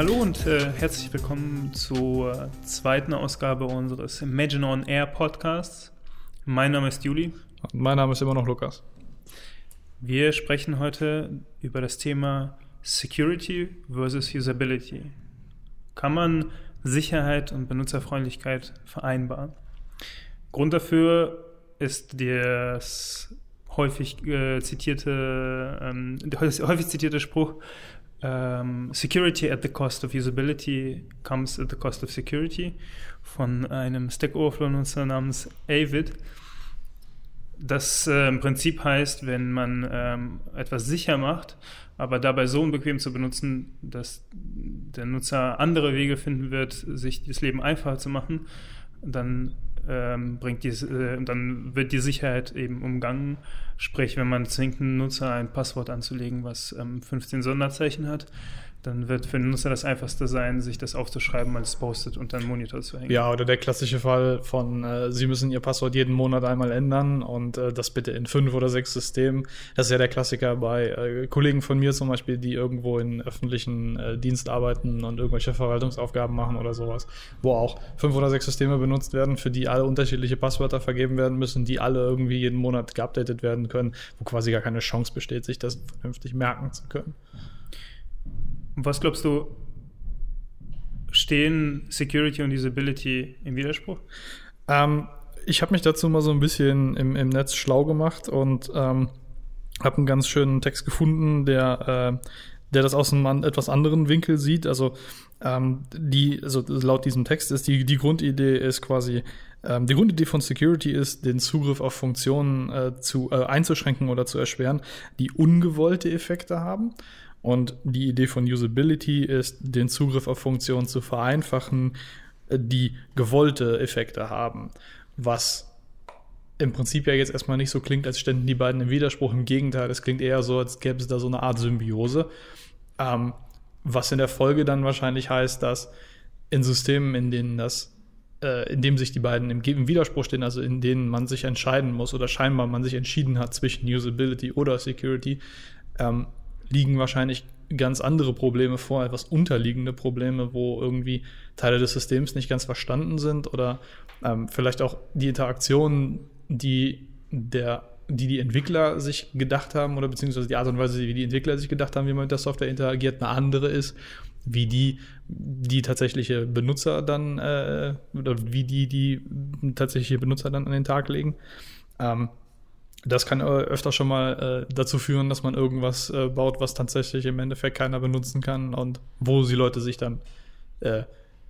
Hallo und äh, herzlich willkommen zur zweiten Ausgabe unseres Imagine on Air Podcasts. Mein Name ist Juli. Und mein Name ist immer noch Lukas. Wir sprechen heute über das Thema Security versus Usability. Kann man Sicherheit und Benutzerfreundlichkeit vereinbaren? Grund dafür ist das häufig äh, zitierte, ähm, häufig zitierte Spruch, ähm, Security at the cost of usability comes at the cost of security von einem Stack Overflow-Nutzer namens Avid. Das äh, im Prinzip heißt, wenn man ähm, etwas sicher macht, aber dabei so unbequem zu benutzen, dass der Nutzer andere Wege finden wird, sich das Leben einfacher zu machen, dann ähm, bringt die, äh, dann wird die Sicherheit eben umgangen. Sprich, wenn man zwingt einen Nutzer ein Passwort anzulegen, was ähm, 15 Sonderzeichen hat, dann wird für den Nutzer das einfachste sein, sich das aufzuschreiben als Post-it unter den Monitor zu hängen. Ja, oder der klassische Fall von, äh, Sie müssen Ihr Passwort jeden Monat einmal ändern und äh, das bitte in fünf oder sechs Systemen. Das ist ja der Klassiker bei äh, Kollegen von mir zum Beispiel, die irgendwo in öffentlichen äh, Dienst arbeiten und irgendwelche Verwaltungsaufgaben machen oder sowas, wo auch fünf oder sechs Systeme benutzt werden, für die alle unterschiedliche Passwörter vergeben werden müssen, die alle irgendwie jeden Monat geupdatet werden können, wo quasi gar keine Chance besteht, sich das vernünftig merken zu können. Was glaubst du, stehen Security und Usability im Widerspruch? Ähm, ich habe mich dazu mal so ein bisschen im, im Netz schlau gemacht und ähm, habe einen ganz schönen Text gefunden, der, äh, der das aus einem etwas anderen Winkel sieht. Also ähm, die, also laut diesem Text ist die, die Grundidee ist quasi, ähm, die Grundidee von Security ist, den Zugriff auf Funktionen äh, zu, äh, einzuschränken oder zu erschweren, die ungewollte Effekte haben. Und die Idee von Usability ist, den Zugriff auf Funktionen zu vereinfachen, äh, die gewollte Effekte haben. Was im Prinzip ja jetzt erstmal nicht so klingt, als ständen die beiden im Widerspruch. Im Gegenteil, es klingt eher so, als gäbe es da so eine Art Symbiose. Ähm, was in der Folge dann wahrscheinlich heißt, dass in Systemen, in denen das, äh, in dem sich die beiden im, im Widerspruch stehen, also in denen man sich entscheiden muss oder scheinbar man sich entschieden hat zwischen Usability oder Security, ähm, liegen wahrscheinlich ganz andere Probleme vor, etwas unterliegende Probleme, wo irgendwie Teile des Systems nicht ganz verstanden sind oder ähm, vielleicht auch die Interaktionen, die der die die Entwickler sich gedacht haben oder beziehungsweise die Art und Weise, wie die Entwickler sich gedacht haben, wie man mit der Software interagiert, eine andere ist, wie die die tatsächliche Benutzer dann äh, oder wie die die tatsächliche Benutzer dann an den Tag legen. Ähm, das kann öfter schon mal äh, dazu führen, dass man irgendwas äh, baut, was tatsächlich im Endeffekt keiner benutzen kann und wo die Leute sich dann äh,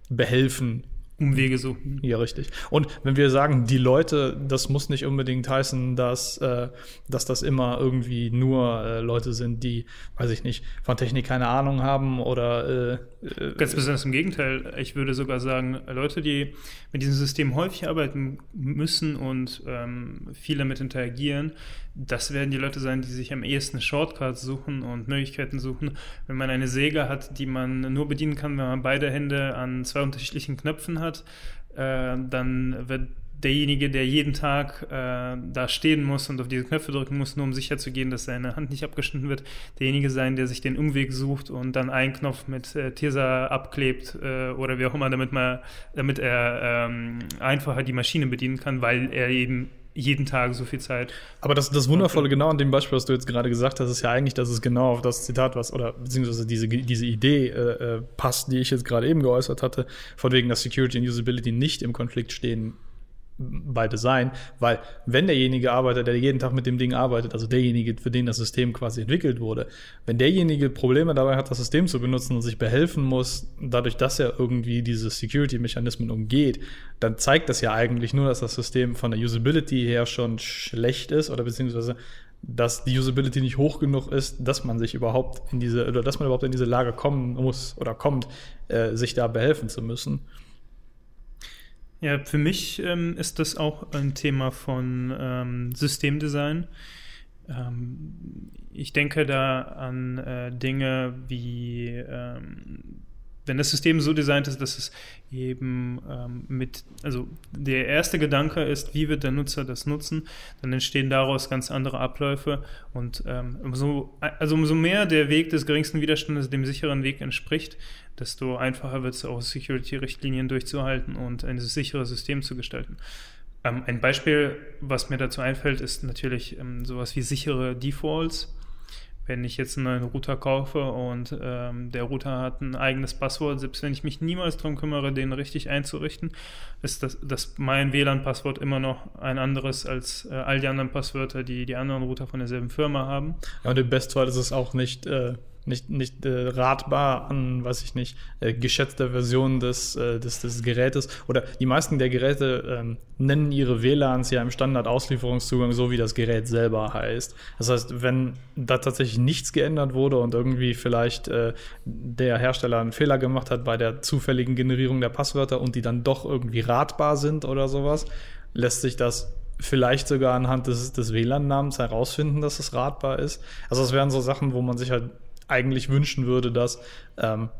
behelfen, Umwege suchen. Ja, richtig. Und wenn wir sagen, die Leute, das muss nicht unbedingt heißen, dass, äh, dass das immer irgendwie nur äh, Leute sind, die, weiß ich nicht, von Technik keine Ahnung haben oder. Äh, Ganz besonders im Gegenteil. Ich würde sogar sagen, Leute, die mit diesem System häufig arbeiten müssen und ähm, viel damit interagieren, das werden die Leute sein, die sich am ehesten Shortcuts suchen und Möglichkeiten suchen. Wenn man eine Säge hat, die man nur bedienen kann, wenn man beide Hände an zwei unterschiedlichen Knöpfen hat, äh, dann wird derjenige, der jeden Tag äh, da stehen muss und auf diese Knöpfe drücken muss, nur um sicherzugehen, dass seine Hand nicht abgeschnitten wird, derjenige sein, der sich den Umweg sucht und dann einen Knopf mit äh, Tirsa abklebt äh, oder wie auch immer, damit, man, damit er ähm, einfacher die Maschine bedienen kann, weil er eben jeden Tag so viel Zeit. Aber das, das Wundervolle genau an dem Beispiel, was du jetzt gerade gesagt hast, ist ja eigentlich, dass es genau auf das Zitat was, oder beziehungsweise diese, diese Idee äh, äh passt, die ich jetzt gerade eben geäußert hatte, von wegen, dass Security und Usability nicht im Konflikt stehen bei Design, weil wenn derjenige arbeitet, der jeden Tag mit dem Ding arbeitet, also derjenige, für den das System quasi entwickelt wurde, wenn derjenige Probleme dabei hat, das System zu benutzen und sich behelfen muss, dadurch, dass er irgendwie diese Security-Mechanismen umgeht, dann zeigt das ja eigentlich nur, dass das System von der Usability her schon schlecht ist oder beziehungsweise dass die Usability nicht hoch genug ist, dass man sich überhaupt in diese oder dass man überhaupt in diese Lage kommen muss oder kommt, äh, sich da behelfen zu müssen. Ja, für mich ähm, ist das auch ein Thema von ähm, Systemdesign. Ähm, ich denke da an äh, Dinge wie, ähm, wenn das System so designt ist, dass es eben ähm, mit, also der erste Gedanke ist, wie wird der Nutzer das nutzen, dann entstehen daraus ganz andere Abläufe und ähm, umso, also umso mehr der Weg des geringsten Widerstandes dem sicheren Weg entspricht, desto einfacher wird es auch Security-Richtlinien durchzuhalten und ein sicheres System zu gestalten. Ähm, ein Beispiel, was mir dazu einfällt, ist natürlich ähm, sowas wie sichere Defaults wenn ich jetzt einen neuen Router kaufe und ähm, der Router hat ein eigenes Passwort, selbst wenn ich mich niemals darum kümmere, den richtig einzurichten, ist das, das mein WLAN-Passwort immer noch ein anderes als äh, all die anderen Passwörter, die die anderen Router von derselben Firma haben. Ja, und im Bestfall ist es auch nicht äh, nicht, nicht äh, ratbar an, weiß ich nicht, äh, geschätzter Version des, äh, des, des Gerätes. Oder die meisten der Geräte ähm, nennen ihre WLANs ja im Standard-Auslieferungszugang so, wie das Gerät selber heißt. Das heißt, wenn da tatsächlich nichts geändert wurde und irgendwie vielleicht äh, der Hersteller einen Fehler gemacht hat bei der zufälligen Generierung der Passwörter und die dann doch irgendwie ratbar sind oder sowas, lässt sich das vielleicht sogar anhand des, des WLAN-Namens herausfinden, dass es ratbar ist. Also das wären so Sachen, wo man sich halt eigentlich wünschen würde, dass ähm,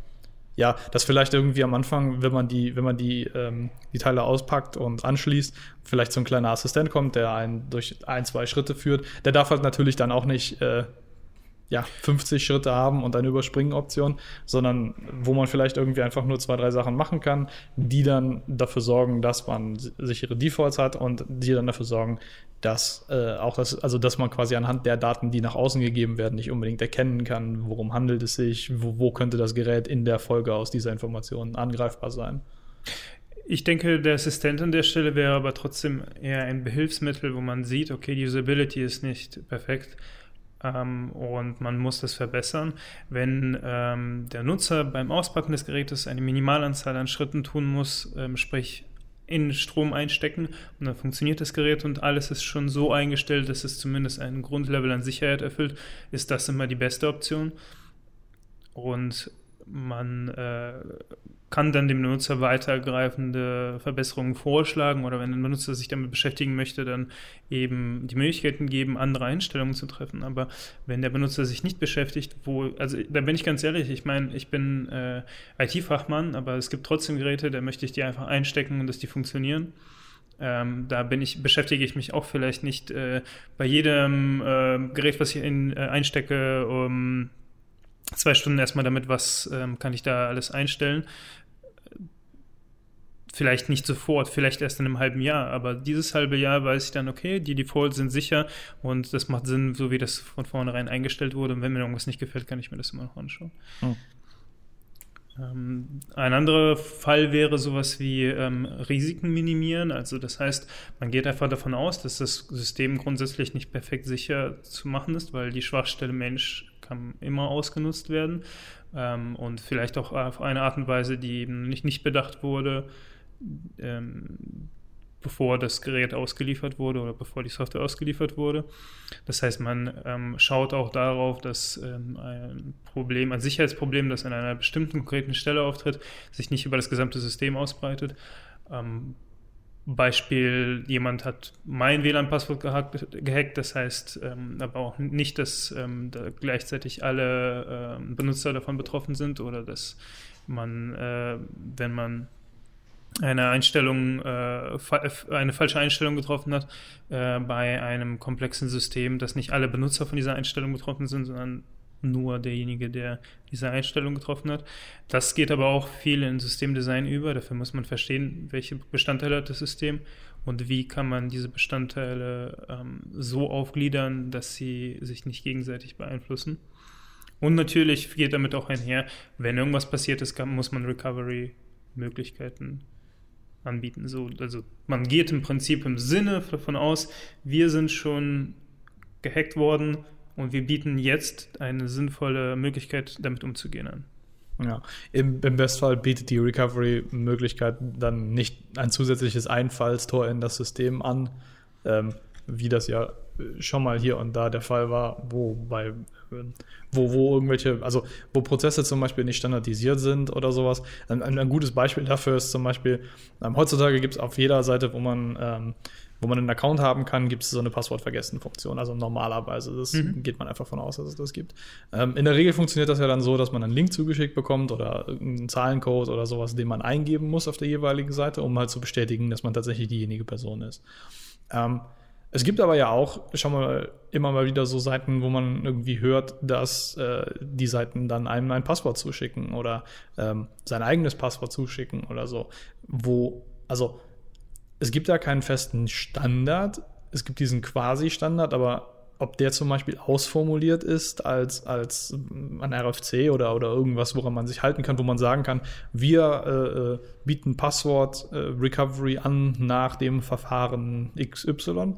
ja, dass vielleicht irgendwie am Anfang, wenn man die, wenn man die, ähm, die Teile auspackt und anschließt, vielleicht so ein kleiner Assistent kommt, der einen durch ein, zwei Schritte führt. Der darf halt natürlich dann auch nicht äh, ja, 50 Schritte haben und eine Überspringen-Option, sondern wo man vielleicht irgendwie einfach nur zwei, drei Sachen machen kann, die dann dafür sorgen, dass man sichere Defaults hat und die dann dafür sorgen, dass äh, auch das, also dass man quasi anhand der Daten, die nach außen gegeben werden, nicht unbedingt erkennen kann, worum handelt es sich, wo, wo könnte das Gerät in der Folge aus dieser Information angreifbar sein. Ich denke, der Assistent an der Stelle wäre aber trotzdem eher ein Behilfsmittel, wo man sieht, okay, die Usability ist nicht perfekt ähm, und man muss das verbessern. Wenn ähm, der Nutzer beim Auspacken des Gerätes eine Minimalanzahl an Schritten tun muss, ähm, sprich in Strom einstecken und dann funktioniert das Gerät und alles ist schon so eingestellt, dass es zumindest ein Grundlevel an Sicherheit erfüllt, ist das immer die beste Option. Und man äh, kann dann dem Benutzer weitergreifende Verbesserungen vorschlagen oder wenn ein Benutzer sich damit beschäftigen möchte, dann eben die Möglichkeiten geben, andere Einstellungen zu treffen. Aber wenn der Benutzer sich nicht beschäftigt, wo, also da bin ich ganz ehrlich, ich meine, ich bin äh, IT-Fachmann, aber es gibt trotzdem Geräte, da möchte ich die einfach einstecken und dass die funktionieren. Ähm, da bin ich, beschäftige ich mich auch vielleicht nicht äh, bei jedem äh, Gerät, was ich in, äh, einstecke, um zwei Stunden erstmal damit, was ähm, kann ich da alles einstellen vielleicht nicht sofort, vielleicht erst in einem halben Jahr, aber dieses halbe Jahr weiß ich dann, okay, die Defaults sind sicher und das macht Sinn, so wie das von vornherein eingestellt wurde. Und wenn mir irgendwas nicht gefällt, kann ich mir das immer noch anschauen. Hm. Ähm, ein anderer Fall wäre sowas wie ähm, Risiken minimieren. Also das heißt, man geht einfach davon aus, dass das System grundsätzlich nicht perfekt sicher zu machen ist, weil die Schwachstelle Mensch kann immer ausgenutzt werden ähm, und vielleicht auch auf eine Art und Weise, die eben nicht, nicht bedacht wurde ähm, bevor das Gerät ausgeliefert wurde oder bevor die Software ausgeliefert wurde. Das heißt, man ähm, schaut auch darauf, dass ähm, ein Problem, ein Sicherheitsproblem, das an einer bestimmten konkreten Stelle auftritt, sich nicht über das gesamte System ausbreitet. Ähm, Beispiel, jemand hat mein WLAN-Passwort gehackt, das heißt ähm, aber auch nicht, dass ähm, da gleichzeitig alle äh, Benutzer davon betroffen sind oder dass man, äh, wenn man eine Einstellung, äh, eine falsche Einstellung getroffen hat äh, bei einem komplexen System, dass nicht alle Benutzer von dieser Einstellung betroffen sind, sondern nur derjenige, der diese Einstellung getroffen hat. Das geht aber auch viel in Systemdesign über. Dafür muss man verstehen, welche Bestandteile hat das System und wie kann man diese Bestandteile ähm, so aufgliedern, dass sie sich nicht gegenseitig beeinflussen. Und natürlich geht damit auch einher, wenn irgendwas passiert ist, muss man Recovery-Möglichkeiten anbieten. So, also man geht im Prinzip im Sinne davon aus, wir sind schon gehackt worden und wir bieten jetzt eine sinnvolle Möglichkeit, damit umzugehen an. Ja, im, im Bestfall bietet die Recovery-Möglichkeit dann nicht ein zusätzliches Einfallstor in das System an, ähm, wie das ja schon mal hier und da der Fall war, wo bei wo, wo irgendwelche, also wo Prozesse zum Beispiel nicht standardisiert sind oder sowas. Ein, ein gutes Beispiel dafür ist zum Beispiel, ähm, heutzutage gibt es auf jeder Seite, wo man ähm, wo man einen Account haben kann, gibt es so eine Passwortvergessen-Funktion. Also normalerweise, das mhm. geht man einfach von aus, dass es das gibt. Ähm, in der Regel funktioniert das ja dann so, dass man einen Link zugeschickt bekommt oder einen Zahlencode oder sowas, den man eingeben muss auf der jeweiligen Seite, um halt zu bestätigen, dass man tatsächlich diejenige Person ist. Ähm, es gibt aber ja auch schon mal immer mal wieder so Seiten, wo man irgendwie hört, dass äh, die Seiten dann einem ein Passwort zuschicken oder ähm, sein eigenes Passwort zuschicken oder so. Wo, also es gibt da keinen festen Standard. Es gibt diesen Quasi-Standard, aber ob der zum Beispiel ausformuliert ist als, als ein RFC oder, oder irgendwas, woran man sich halten kann, wo man sagen kann, wir äh, äh bieten Passwort-Recovery äh, an nach dem Verfahren XY.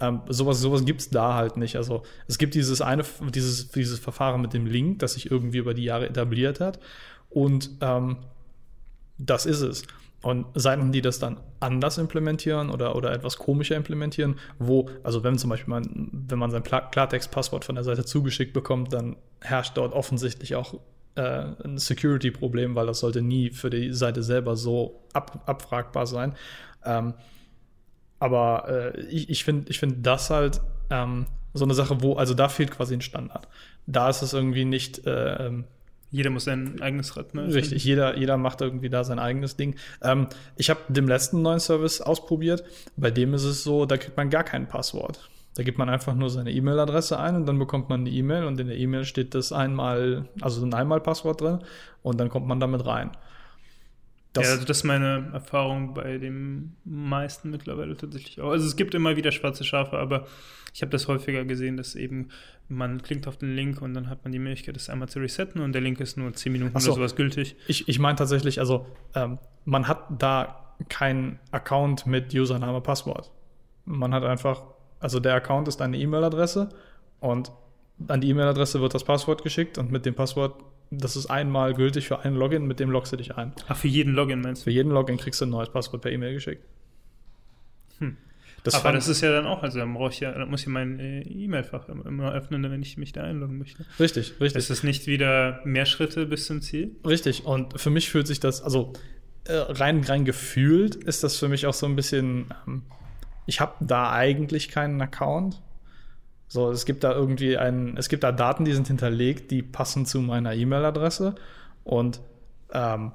Ähm, sowas sowas gibt es da halt nicht. Also es gibt dieses eine, dieses, dieses Verfahren mit dem Link, das sich irgendwie über die Jahre etabliert hat. Und ähm, das ist es. Und Seiten, die das dann anders implementieren oder, oder etwas komischer implementieren, wo, also wenn zum Beispiel man, wenn man sein Klartext-Passwort von der Seite zugeschickt bekommt, dann herrscht dort offensichtlich auch äh, ein Security-Problem, weil das sollte nie für die Seite selber so ab, abfragbar sein. Ähm, aber äh, ich, ich finde ich find das halt ähm, so eine Sache, wo, also da fehlt quasi ein Standard. Da ist es irgendwie nicht, äh, ähm, jeder muss sein eigenes Rad ne? Richtig, jeder, jeder macht irgendwie da sein eigenes Ding. Ähm, ich habe den letzten neuen Service ausprobiert. Bei dem ist es so, da kriegt man gar kein Passwort. Da gibt man einfach nur seine E-Mail-Adresse ein und dann bekommt man eine E-Mail und in der E-Mail steht das einmal, also ein Einmal-Passwort drin und dann kommt man damit rein. Das ja, also das ist meine Erfahrung bei den meisten mittlerweile tatsächlich auch. Also es gibt immer wieder schwarze Schafe, aber ich habe das häufiger gesehen, dass eben man klickt auf den Link und dann hat man die Möglichkeit, das einmal zu resetten und der Link ist nur 10 Minuten so, oder sowas gültig. Ich, ich meine tatsächlich, also ähm, man hat da keinen Account mit Username, Passwort. Man hat einfach, also der Account ist eine E-Mail-Adresse und an die E-Mail-Adresse wird das Passwort geschickt und mit dem Passwort das ist einmal gültig für einen Login, mit dem loggst du dich ein. Ach, für jeden Login meinst du? Für jeden Login kriegst du ein neues Passwort per E-Mail geschickt. Hm. Das Aber das ist ja dann auch, also dann brauche ich ja, dann muss ich mein äh, E-Mail-Fach immer öffnen, wenn ich mich da einloggen möchte. Richtig, richtig. Ist es nicht wieder mehr Schritte bis zum Ziel? Richtig. Und für mich fühlt sich das, also äh, rein, rein gefühlt ist das für mich auch so ein bisschen, ähm, ich habe da eigentlich keinen Account so, es gibt da irgendwie ein, es gibt da Daten, die sind hinterlegt, die passen zu meiner E-Mail-Adresse und ähm,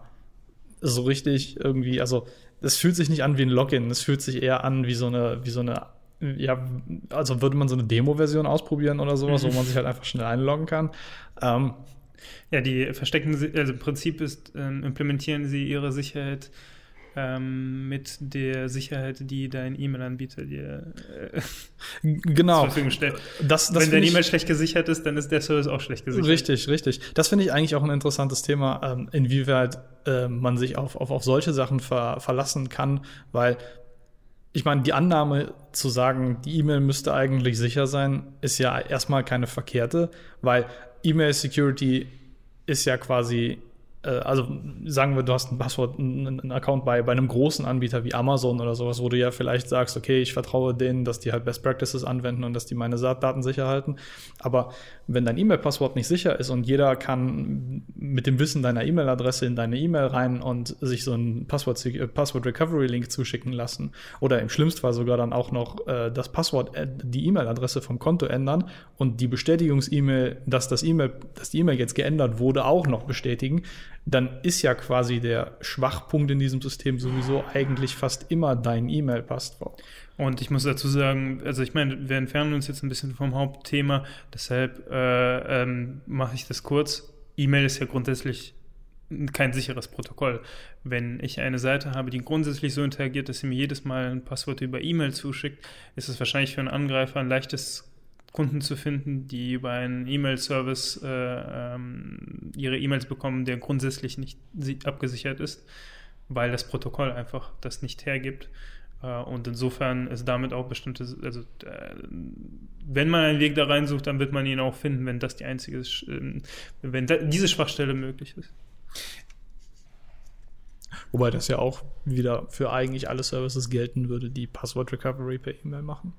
so richtig irgendwie, also es fühlt sich nicht an wie ein Login, es fühlt sich eher an wie so eine, wie so eine, ja, also würde man so eine Demo-Version ausprobieren oder sowas, mhm. wo man sich halt einfach schnell einloggen kann. Ähm, ja, die verstecken, also im Prinzip ist, ähm, implementieren sie ihre Sicherheit ähm, mit der Sicherheit, die dein E-Mail-Anbieter dir äh, genau. zur Verfügung stellt. Das, das Wenn dein E-Mail schlecht gesichert ist, dann ist der Service auch schlecht gesichert. Richtig, richtig. Das finde ich eigentlich auch ein interessantes Thema, ähm, inwieweit äh, man sich auf, auf, auf solche Sachen ver, verlassen kann, weil ich meine, die Annahme zu sagen, die E-Mail müsste eigentlich sicher sein, ist ja erstmal keine verkehrte, weil E-Mail Security ist ja quasi also sagen wir, du hast ein Passwort, einen Account bei, bei einem großen Anbieter wie Amazon oder sowas, wo du ja vielleicht sagst, okay, ich vertraue denen, dass die halt Best Practices anwenden und dass die meine Daten sicher halten. Aber wenn dein E-Mail-Passwort nicht sicher ist und jeder kann mit dem Wissen deiner E-Mail-Adresse in deine E-Mail rein und sich so einen Passwort, äh, Passwort Recovery Link zuschicken lassen oder im schlimmsten Fall sogar dann auch noch äh, das Passwort, äh, die E-Mail-Adresse vom Konto ändern und die Bestätigungs-E-Mail, dass das E-Mail, dass die E-Mail jetzt geändert wurde, auch noch bestätigen, dann ist ja quasi der Schwachpunkt in diesem System sowieso eigentlich fast immer dein E-Mail-Passwort. Und ich muss dazu sagen, also ich meine, wir entfernen uns jetzt ein bisschen vom Hauptthema, deshalb äh, ähm, mache ich das kurz. E-Mail ist ja grundsätzlich kein sicheres Protokoll. Wenn ich eine Seite habe, die grundsätzlich so interagiert, dass sie mir jedes Mal ein Passwort über E-Mail zuschickt, ist es wahrscheinlich für einen Angreifer ein leichtes Kunden zu finden, die über einen E-Mail-Service äh, ähm, ihre E-Mails bekommen, der grundsätzlich nicht abgesichert ist, weil das Protokoll einfach das nicht hergibt. Äh, und insofern ist damit auch bestimmte, also äh, wenn man einen Weg da reinsucht, dann wird man ihn auch finden, wenn das die einzige, ähm, wenn diese Schwachstelle möglich ist. Wobei das ja auch wieder für eigentlich alle Services gelten würde, die Passwort Recovery per E-Mail machen.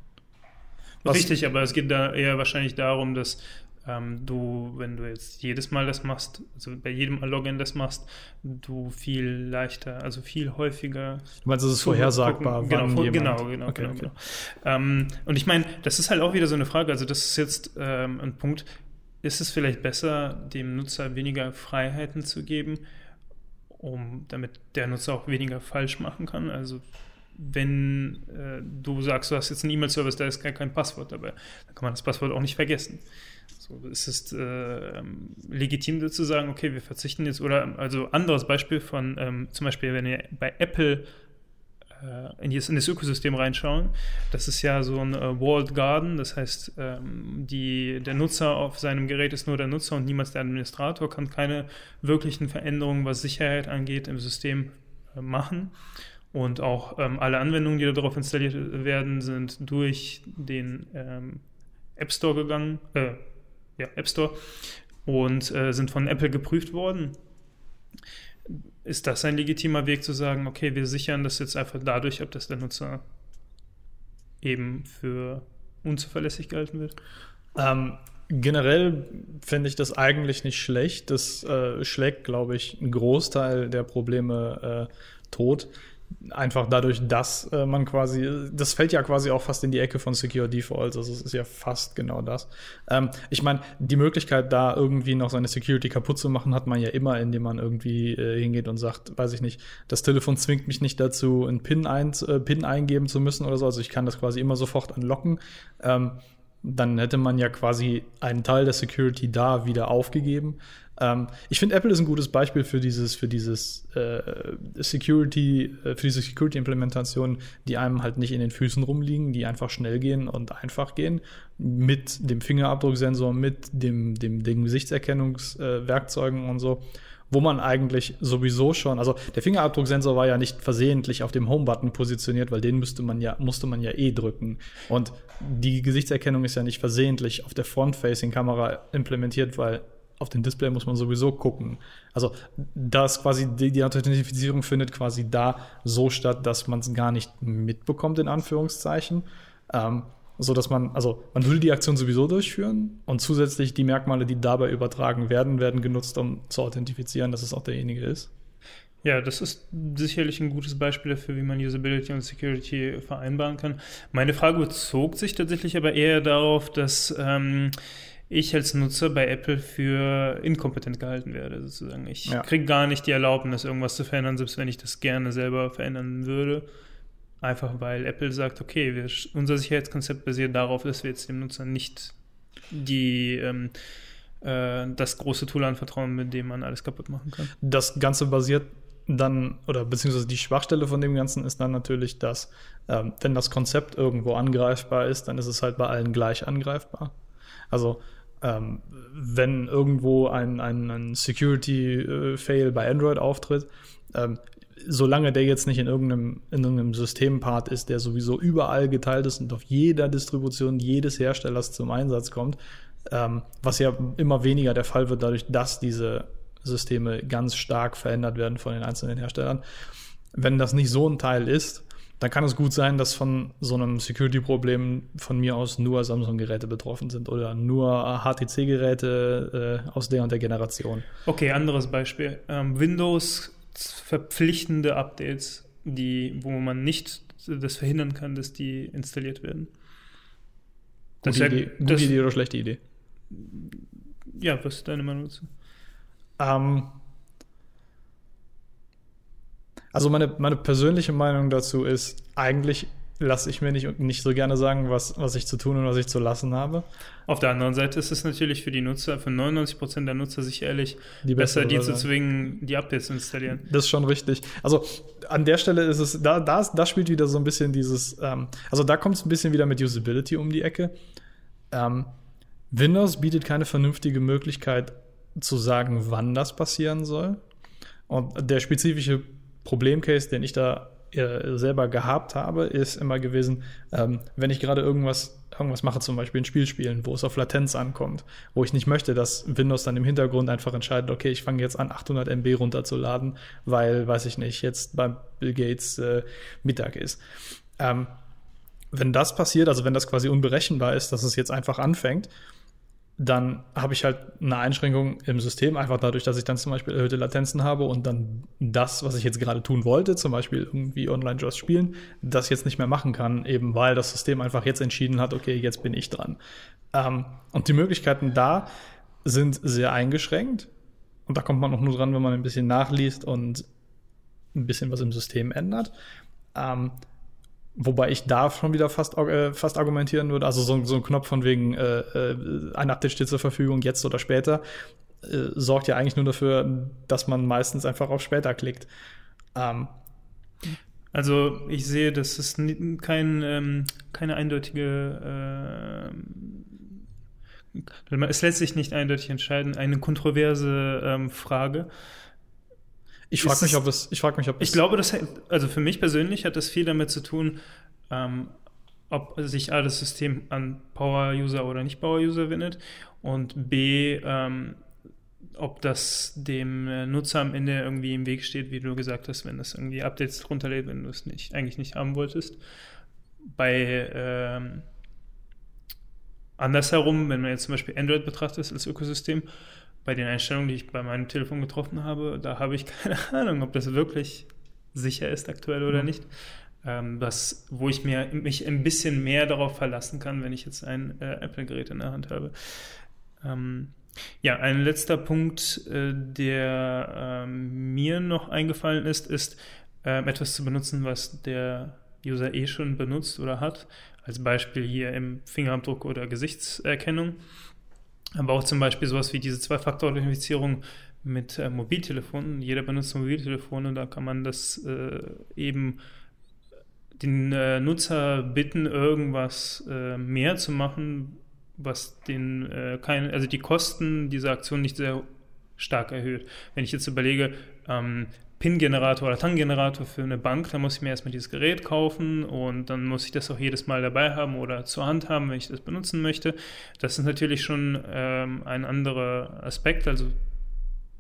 Richtig, aber es geht da eher wahrscheinlich darum, dass ähm, du, wenn du jetzt jedes Mal das machst, also bei jedem Login das machst, du viel leichter, also viel häufiger. Du meinst, es ist vorhersagbar, gucken, genau, jemand, genau, genau, okay, genau, okay. genau. Ähm, und ich meine, das ist halt auch wieder so eine Frage, also das ist jetzt ähm, ein Punkt, ist es vielleicht besser, dem Nutzer weniger Freiheiten zu geben, um damit der Nutzer auch weniger falsch machen kann? Also wenn äh, du sagst, du hast jetzt einen E-Mail-Service, da ist gar kein Passwort dabei, dann kann man das Passwort auch nicht vergessen. So, es ist äh, legitim zu sagen, okay, wir verzichten jetzt, oder also anderes Beispiel von ähm, zum Beispiel, wenn wir bei Apple äh, in, das, in das Ökosystem reinschauen, das ist ja so ein äh, Walled Garden, das heißt, ähm, die, der Nutzer auf seinem Gerät ist nur der Nutzer und niemals der Administrator, kann keine wirklichen Veränderungen, was Sicherheit angeht, im System äh, machen. Und auch ähm, alle Anwendungen, die darauf installiert werden, sind durch den ähm, App Store gegangen, äh, ja, App Store, und äh, sind von Apple geprüft worden. Ist das ein legitimer Weg zu sagen, okay, wir sichern das jetzt einfach dadurch ab, dass der Nutzer eben für unzuverlässig gehalten wird? Ähm, generell finde ich das eigentlich nicht schlecht. Das äh, schlägt, glaube ich, einen Großteil der Probleme äh, tot. Einfach dadurch, dass äh, man quasi, das fällt ja quasi auch fast in die Ecke von Secure Defaults, also es ist ja fast genau das. Ähm, ich meine, die Möglichkeit, da irgendwie noch seine Security kaputt zu machen, hat man ja immer, indem man irgendwie äh, hingeht und sagt, weiß ich nicht, das Telefon zwingt mich nicht dazu, einen PIN, ein, äh, PIN eingeben zu müssen oder so, also ich kann das quasi immer sofort anlocken. Ähm, dann hätte man ja quasi einen Teil der Security da wieder aufgegeben. Ähm, ich finde, Apple ist ein gutes Beispiel für dieses, für dieses äh, Security, äh, für diese Security-Implementation, die einem halt nicht in den Füßen rumliegen, die einfach schnell gehen und einfach gehen. Mit dem Fingerabdrucksensor, mit dem, dem, den Gesichtserkennungswerkzeugen äh, und so wo man eigentlich sowieso schon, also der Fingerabdrucksensor war ja nicht versehentlich auf dem Home-Button positioniert, weil den müsste man ja, musste man ja eh drücken. Und die Gesichtserkennung ist ja nicht versehentlich auf der Front-Facing-Kamera implementiert, weil auf dem Display muss man sowieso gucken. Also das quasi die, die Authentifizierung findet quasi da so statt, dass man es gar nicht mitbekommt, in Anführungszeichen. Ähm, so dass man, also man würde die Aktion sowieso durchführen und zusätzlich die Merkmale, die dabei übertragen werden, werden genutzt, um zu authentifizieren, dass es auch derjenige ist. Ja, das ist sicherlich ein gutes Beispiel dafür, wie man Usability und Security vereinbaren kann. Meine Frage bezog sich tatsächlich aber eher darauf, dass ähm, ich als Nutzer bei Apple für inkompetent gehalten werde, sozusagen. Ich ja. kriege gar nicht die Erlaubnis, irgendwas zu verändern, selbst wenn ich das gerne selber verändern würde. Einfach weil Apple sagt, okay, wir, unser Sicherheitskonzept basiert darauf, dass wir jetzt dem Nutzer nicht die, ähm, äh, das große Tool anvertrauen, mit dem man alles kaputt machen kann. Das Ganze basiert dann, oder beziehungsweise die Schwachstelle von dem Ganzen ist dann natürlich, dass ähm, wenn das Konzept irgendwo angreifbar ist, dann ist es halt bei allen gleich angreifbar. Also ähm, wenn irgendwo ein, ein, ein Security-Fail äh, bei Android auftritt, ähm, solange der jetzt nicht in irgendeinem, in irgendeinem Systempart ist, der sowieso überall geteilt ist und auf jeder Distribution jedes Herstellers zum Einsatz kommt, ähm, was ja immer weniger der Fall wird, dadurch, dass diese Systeme ganz stark verändert werden von den einzelnen Herstellern. Wenn das nicht so ein Teil ist, dann kann es gut sein, dass von so einem Security-Problem von mir aus nur Samsung-Geräte betroffen sind oder nur HTC-Geräte äh, aus der und der Generation. Okay, anderes Beispiel. Ähm, Windows verpflichtende Updates, die, wo man nicht das verhindern kann, dass die installiert werden. Das gute, Idee, gute das, Idee oder schlechte Idee? Ja, was ist deine Meinung dazu? Ähm, also meine, meine persönliche Meinung dazu ist, eigentlich lasse ich mir nicht, nicht so gerne sagen, was, was ich zu tun und was ich zu lassen habe. Auf der anderen Seite ist es natürlich für die Nutzer, für 99% der Nutzer sicherlich die besser, die zu zwingen, die Updates zu installieren. Das ist schon richtig. Also an der Stelle ist es, da, da, da spielt wieder so ein bisschen dieses, ähm, also da kommt es ein bisschen wieder mit Usability um die Ecke. Ähm, Windows bietet keine vernünftige Möglichkeit zu sagen, wann das passieren soll. Und der spezifische Problemcase, den ich da äh, selber gehabt habe, ist immer gewesen, ähm, wenn ich gerade irgendwas, irgendwas mache, zum Beispiel ein Spiel spielen, wo es auf Latenz ankommt, wo ich nicht möchte, dass Windows dann im Hintergrund einfach entscheidet, okay, ich fange jetzt an, 800 MB runterzuladen, weil, weiß ich nicht, jetzt bei Bill Gates äh, Mittag ist. Ähm, wenn das passiert, also wenn das quasi unberechenbar ist, dass es jetzt einfach anfängt, dann habe ich halt eine Einschränkung im System, einfach dadurch, dass ich dann zum Beispiel erhöhte Latenzen habe und dann das, was ich jetzt gerade tun wollte, zum Beispiel irgendwie Online-Jaws spielen, das jetzt nicht mehr machen kann, eben weil das System einfach jetzt entschieden hat, okay, jetzt bin ich dran. Ähm, und die Möglichkeiten da sind sehr eingeschränkt. Und da kommt man auch nur dran, wenn man ein bisschen nachliest und ein bisschen was im System ändert. Ähm, Wobei ich da schon wieder fast, äh, fast argumentieren würde, also so, so ein Knopf von wegen äh, äh, ein Update steht zur Verfügung, jetzt oder später, äh, sorgt ja eigentlich nur dafür, dass man meistens einfach auf später klickt. Ähm. Also ich sehe, dass es kein, ähm, keine eindeutige äh, es lässt sich nicht eindeutig entscheiden, eine kontroverse ähm, Frage. Ich frage mich, ob es. Ich frage mich, ob Ich glaube, das also für mich persönlich hat das viel damit zu tun, ähm, ob sich A, das System an Power-User oder nicht Power-User wendet und B, ähm, ob das dem äh, Nutzer am Ende irgendwie im Weg steht, wie du gesagt hast, wenn das irgendwie Updates drunter lädt, wenn du es nicht, eigentlich nicht haben wolltest. Bei ähm, andersherum, wenn man jetzt zum Beispiel Android betrachtet als Ökosystem, bei den Einstellungen, die ich bei meinem Telefon getroffen habe, da habe ich keine Ahnung, ob das wirklich sicher ist aktuell oder mhm. nicht. Ähm, was, wo ich mir, mich ein bisschen mehr darauf verlassen kann, wenn ich jetzt ein äh, Apple-Gerät in der Hand habe. Ähm, ja, ein letzter Punkt, äh, der äh, mir noch eingefallen ist, ist ähm, etwas zu benutzen, was der User eh schon benutzt oder hat. Als Beispiel hier im Fingerabdruck oder Gesichtserkennung. Aber auch zum Beispiel sowas wie diese Zwei-Faktor-Authentifizierung mit äh, Mobiltelefonen. Jeder benutzt Mobiltelefone, da kann man das äh, eben den äh, Nutzer bitten, irgendwas äh, mehr zu machen, was den äh, kein, also die Kosten dieser Aktion nicht sehr stark erhöht. Wenn ich jetzt überlege, ähm, PIN-Generator oder TAN-Generator für eine Bank, dann muss ich mir erstmal dieses Gerät kaufen und dann muss ich das auch jedes Mal dabei haben oder zur Hand haben, wenn ich das benutzen möchte. Das ist natürlich schon ähm, ein anderer Aspekt. Also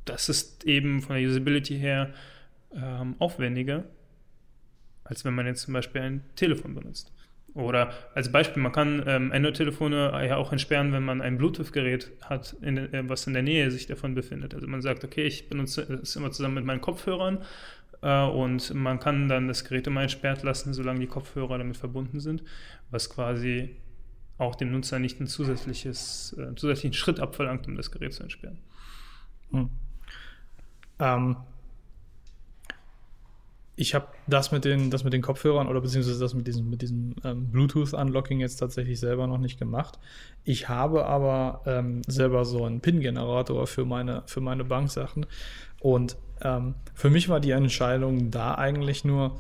das ist eben von der Usability her ähm, aufwendiger, als wenn man jetzt zum Beispiel ein Telefon benutzt. Oder als Beispiel, man kann ähm, Android-Telefone ja auch entsperren, wenn man ein Bluetooth-Gerät hat, in, äh, was in der Nähe sich davon befindet. Also man sagt, okay, ich benutze es immer zusammen mit meinen Kopfhörern äh, und man kann dann das Gerät immer entsperrt lassen, solange die Kopfhörer damit verbunden sind, was quasi auch dem Nutzer nicht ein zusätzliches, äh, zusätzlichen Schritt abverlangt, um das Gerät zu entsperren. Hm. Ähm, ich habe das mit den, das mit den Kopfhörern oder beziehungsweise das mit diesem, mit diesem ähm, Bluetooth-Unlocking jetzt tatsächlich selber noch nicht gemacht. Ich habe aber ähm, selber so einen PIN-Generator für meine, für meine Banksachen. Und ähm, für mich war die Entscheidung da eigentlich nur,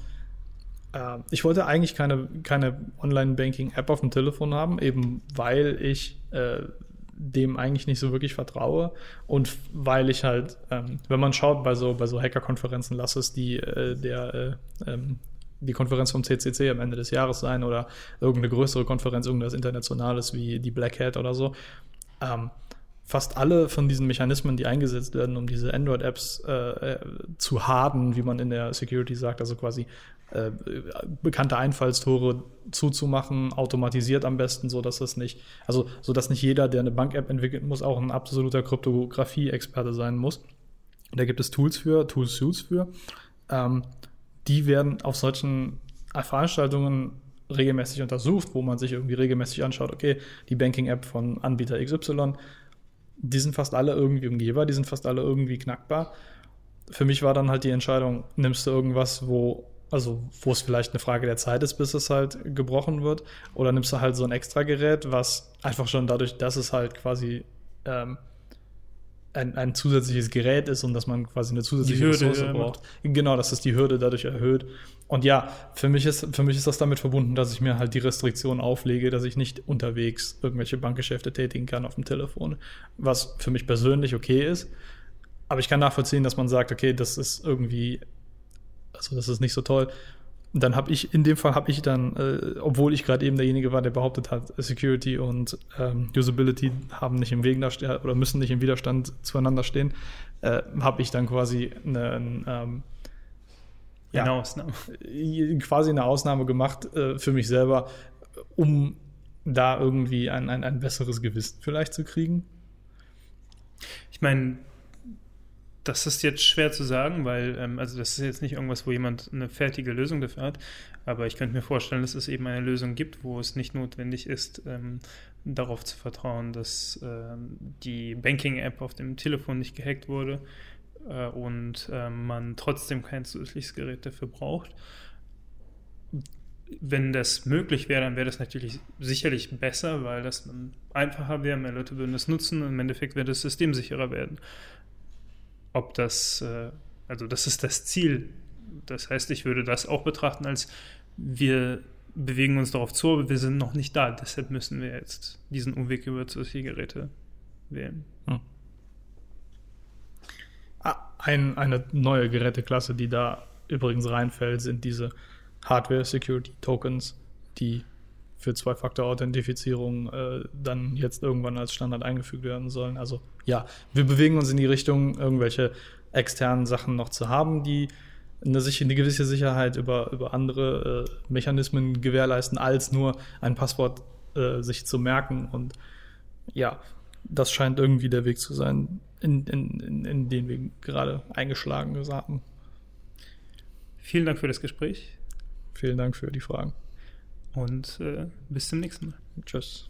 äh, ich wollte eigentlich keine, keine Online-Banking-App auf dem Telefon haben, eben weil ich äh, dem eigentlich nicht so wirklich vertraue und weil ich halt, ähm, wenn man schaut bei so bei so Hacker-Konferenzen, lass es die äh, der äh, ähm, die Konferenz vom CCC am Ende des Jahres sein oder irgendeine größere Konferenz, irgendwas Internationales wie die Black Hat oder so. Ähm, fast alle von diesen Mechanismen, die eingesetzt werden, um diese Android-Apps äh, äh zu harden, wie man in der Security sagt, also quasi äh, bekannte Einfallstore zuzumachen, automatisiert am besten, so dass es nicht, also so dass nicht jeder, der eine Bank-App entwickelt, muss auch ein absoluter Kryptographie-Experte sein muss. Da gibt es Tools für, Tool-Suits für. Ähm, die werden auf solchen Veranstaltungen regelmäßig untersucht, wo man sich irgendwie regelmäßig anschaut, okay, die Banking-App von Anbieter XY, die sind fast alle irgendwie umgehbar, die sind fast alle irgendwie knackbar. Für mich war dann halt die Entscheidung, nimmst du irgendwas, wo also wo es vielleicht eine Frage der Zeit ist, bis es halt gebrochen wird, oder nimmst du halt so ein Extra-Gerät, was einfach schon dadurch, dass es halt quasi ähm, ein, ein zusätzliches Gerät ist und dass man quasi eine zusätzliche Hürde, Ressource braucht. Ja. Genau, dass es die Hürde dadurch erhöht. Und ja, für mich, ist, für mich ist das damit verbunden, dass ich mir halt die Restriktion auflege, dass ich nicht unterwegs irgendwelche Bankgeschäfte tätigen kann auf dem Telefon. Was für mich persönlich okay ist. Aber ich kann nachvollziehen, dass man sagt, okay, das ist irgendwie also das ist nicht so toll. Und dann habe ich, in dem Fall habe ich dann, äh, obwohl ich gerade eben derjenige war, der behauptet hat, Security und ähm, Usability haben nicht im Weg oder müssen nicht im Widerstand zueinander stehen, äh, habe ich dann quasi eine, ähm, ja, eine Ausnahme. quasi eine Ausnahme gemacht äh, für mich selber, um da irgendwie ein, ein, ein besseres Gewissen vielleicht zu kriegen? Ich meine, das ist jetzt schwer zu sagen, weil, ähm, also das ist jetzt nicht irgendwas, wo jemand eine fertige Lösung dafür hat, aber ich könnte mir vorstellen, dass es eben eine Lösung gibt, wo es nicht notwendig ist, ähm, darauf zu vertrauen, dass ähm, die Banking-App auf dem Telefon nicht gehackt wurde äh, und äh, man trotzdem kein zusätzliches Gerät dafür braucht. Wenn das möglich wäre, dann wäre das natürlich sicherlich besser, weil das dann einfacher wäre, mehr Leute würden es nutzen und im Endeffekt würde das System sicherer werden ob das, äh, also das ist das Ziel. Das heißt, ich würde das auch betrachten als wir bewegen uns darauf zu, aber wir sind noch nicht da. Deshalb müssen wir jetzt diesen Umweg über solche Geräte wählen. Hm. Ein, eine neue Geräteklasse, die da übrigens reinfällt, sind diese Hardware Security Tokens, die für Zwei-Faktor-Authentifizierung äh, dann jetzt irgendwann als Standard eingefügt werden sollen. Also ja, wir bewegen uns in die Richtung, irgendwelche externen Sachen noch zu haben, die eine, eine gewisse Sicherheit über, über andere äh, Mechanismen gewährleisten, als nur ein Passwort äh, sich zu merken. Und ja, das scheint irgendwie der Weg zu sein, in, in, in, in den wir gerade eingeschlagen haben. Vielen Dank für das Gespräch. Vielen Dank für die Fragen und äh, bis zum nächsten Mal. Tschüss.